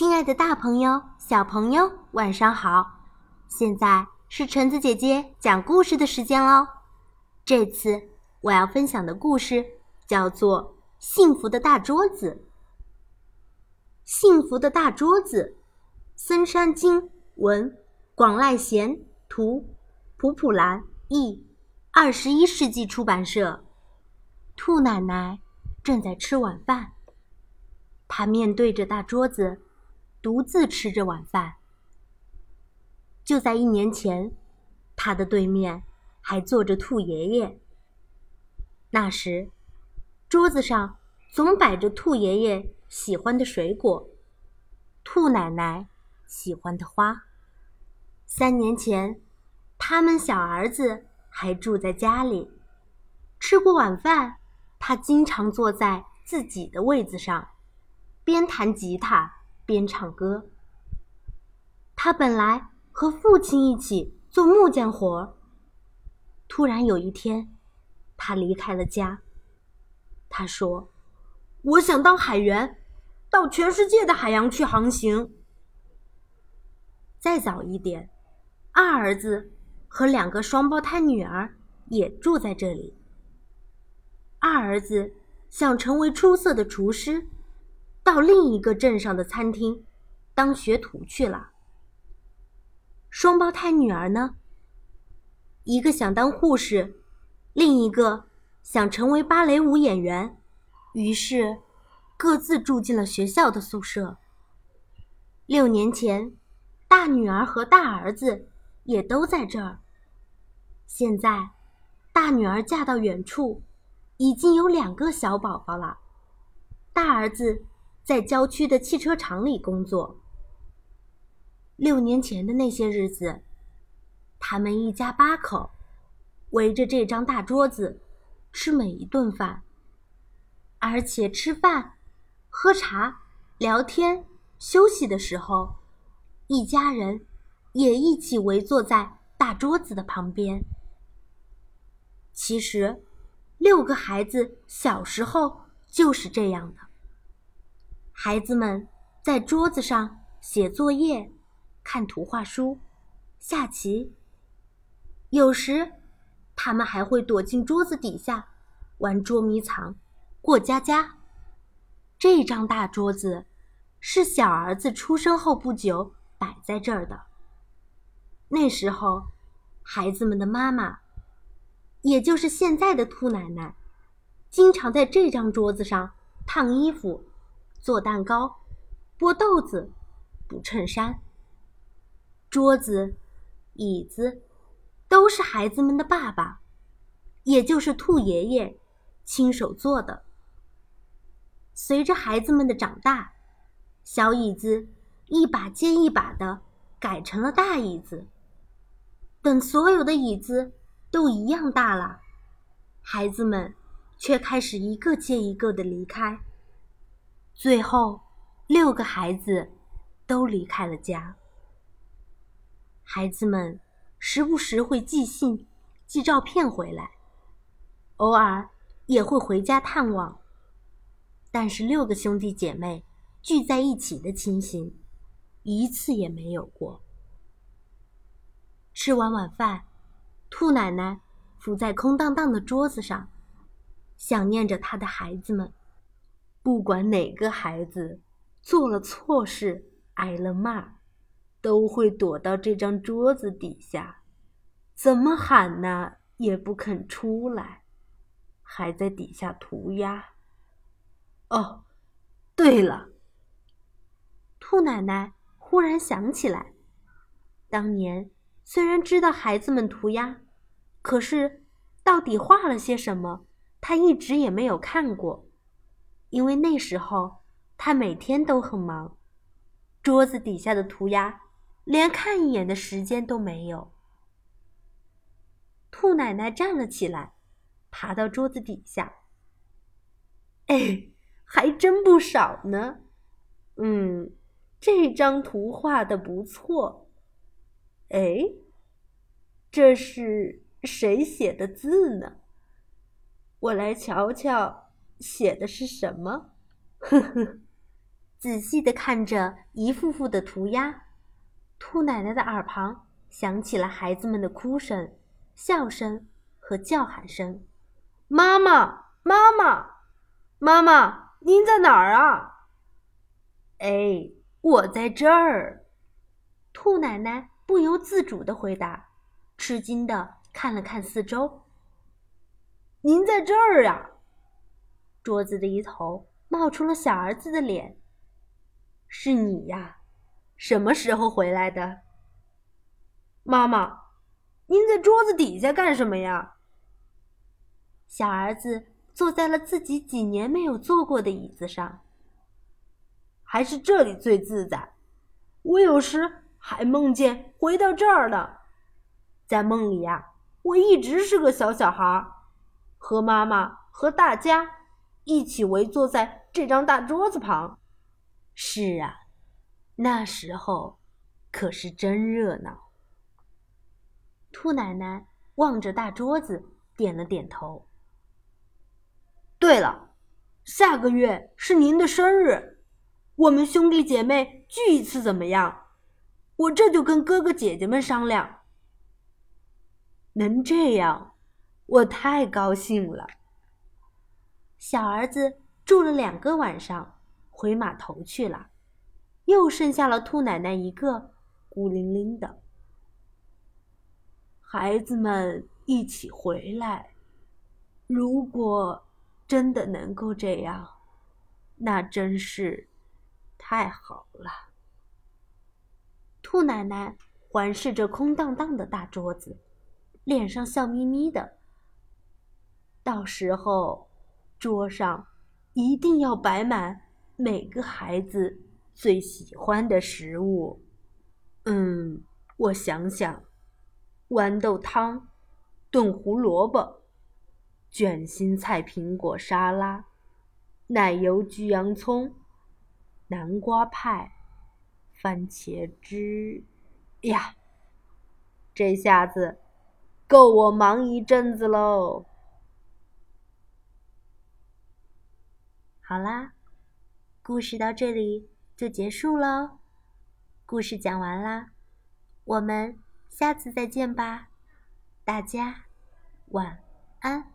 亲爱的，大朋友、小朋友，晚上好！现在是橙子姐姐讲故事的时间喽。这次我要分享的故事叫做《幸福的大桌子》。幸福的大桌子，森山经文，广濑贤图，普普兰译，二十一世纪出版社。兔奶奶正在吃晚饭，她面对着大桌子。独自吃着晚饭。就在一年前，他的对面还坐着兔爷爷。那时，桌子上总摆着兔爷爷喜欢的水果，兔奶奶喜欢的花。三年前，他们小儿子还住在家里。吃过晚饭，他经常坐在自己的位子上，边弹吉他。边唱歌。他本来和父亲一起做木匠活突然有一天，他离开了家。他说：“我想当海员，到全世界的海洋去航行。”再早一点，二儿子和两个双胞胎女儿也住在这里。二儿子想成为出色的厨师。到另一个镇上的餐厅当学徒去了。双胞胎女儿呢？一个想当护士，另一个想成为芭蕾舞演员，于是各自住进了学校的宿舍。六年前，大女儿和大儿子也都在这儿。现在，大女儿嫁到远处，已经有两个小宝宝了。大儿子。在郊区的汽车厂里工作。六年前的那些日子，他们一家八口围着这张大桌子吃每一顿饭，而且吃饭、喝茶、聊天、休息的时候，一家人也一起围坐在大桌子的旁边。其实，六个孩子小时候就是这样的。孩子们在桌子上写作业、看图画书、下棋。有时，他们还会躲进桌子底下玩捉迷藏、过家家。这张大桌子是小儿子出生后不久摆在这儿的。那时候，孩子们的妈妈，也就是现在的兔奶奶，经常在这张桌子上烫衣服。做蛋糕，剥豆子，补衬衫。桌子、椅子，都是孩子们的爸爸，也就是兔爷爷亲手做的。随着孩子们的长大，小椅子一把接一把的改成了大椅子。等所有的椅子都一样大了，孩子们却开始一个接一个的离开。最后，六个孩子都离开了家。孩子们时不时会寄信、寄照片回来，偶尔也会回家探望。但是，六个兄弟姐妹聚在一起的情形，一次也没有过。吃完晚饭，兔奶奶伏在空荡荡的桌子上，想念着她的孩子们。不管哪个孩子做了错事挨了骂，都会躲到这张桌子底下，怎么喊呢也不肯出来，还在底下涂鸦。哦，对了，兔奶奶忽然想起来，当年虽然知道孩子们涂鸦，可是到底画了些什么，她一直也没有看过。因为那时候他每天都很忙，桌子底下的涂鸦连看一眼的时间都没有。兔奶奶站了起来，爬到桌子底下。哎，还真不少呢。嗯，这张图画的不错。哎，这是谁写的字呢？我来瞧瞧。写的是什么？呵呵，仔细地看着一幅幅的涂鸦。兔奶奶的耳旁响起了孩子们的哭声、笑声和叫喊声：“妈妈，妈妈，妈妈，您在哪儿啊？”“哎，我在这儿。”兔奶奶不由自主地回答，吃惊地看了看四周。“您在这儿呀？”桌子的一头冒出了小儿子的脸。“是你呀。”什么时候回来的，妈妈？您在桌子底下干什么呀？小儿子坐在了自己几年没有坐过的椅子上。还是这里最自在。我有时还梦见回到这儿呢。在梦里呀，我一直是个小小孩，和妈妈和大家一起围坐在这张大桌子旁。是啊。那时候可是真热闹。兔奶奶望着大桌子，点了点头。对了，下个月是您的生日，我们兄弟姐妹聚一次怎么样？我这就跟哥哥姐姐们商量。能这样，我太高兴了。小儿子住了两个晚上，回码头去了。又剩下了兔奶奶一个，孤零零的。孩子们一起回来，如果真的能够这样，那真是太好了。兔奶奶环视着空荡荡的大桌子，脸上笑眯眯的。到时候，桌上一定要摆满每个孩子。最喜欢的食物，嗯，我想想，豌豆汤、炖胡萝卜、卷心菜苹果沙拉、奶油焗洋葱、南瓜派、番茄汁，呀，这下子够我忙一阵子喽！好啦，故事到这里。就结束喽，故事讲完啦，我们下次再见吧，大家晚安。